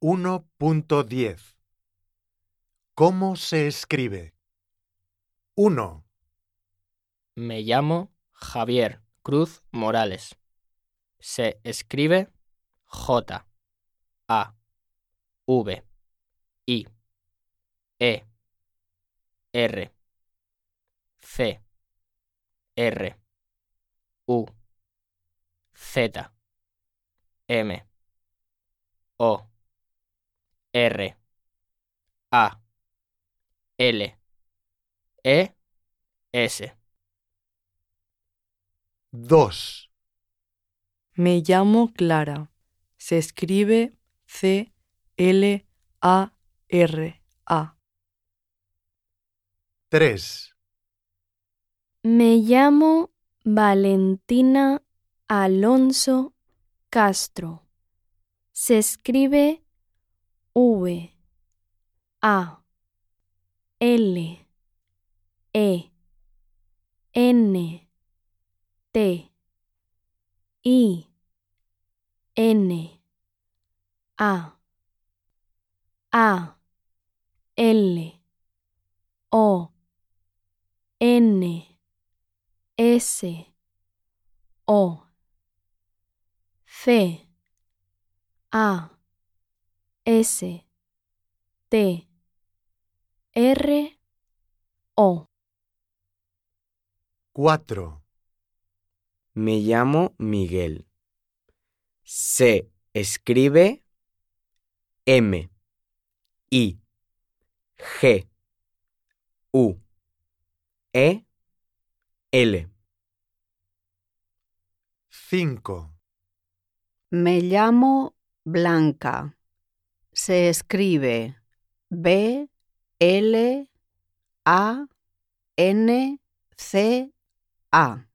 1.10 ¿Cómo se escribe? 1, Me llamo Javier Cruz Morales. Se escribe J A V I E R C R U Z M O R. A. L. E. S. 2, Me llamo Clara. Se escribe C L A R A. 3, Me llamo Valentina Alonso Castro. Se escribe A L E N T I N A A L O N S O C A S T R O. 4, Me llamo Miguel. Se escribe M. I. G. U. E. L. 5, Me llamo Blanca. Se escribe B L A N C A.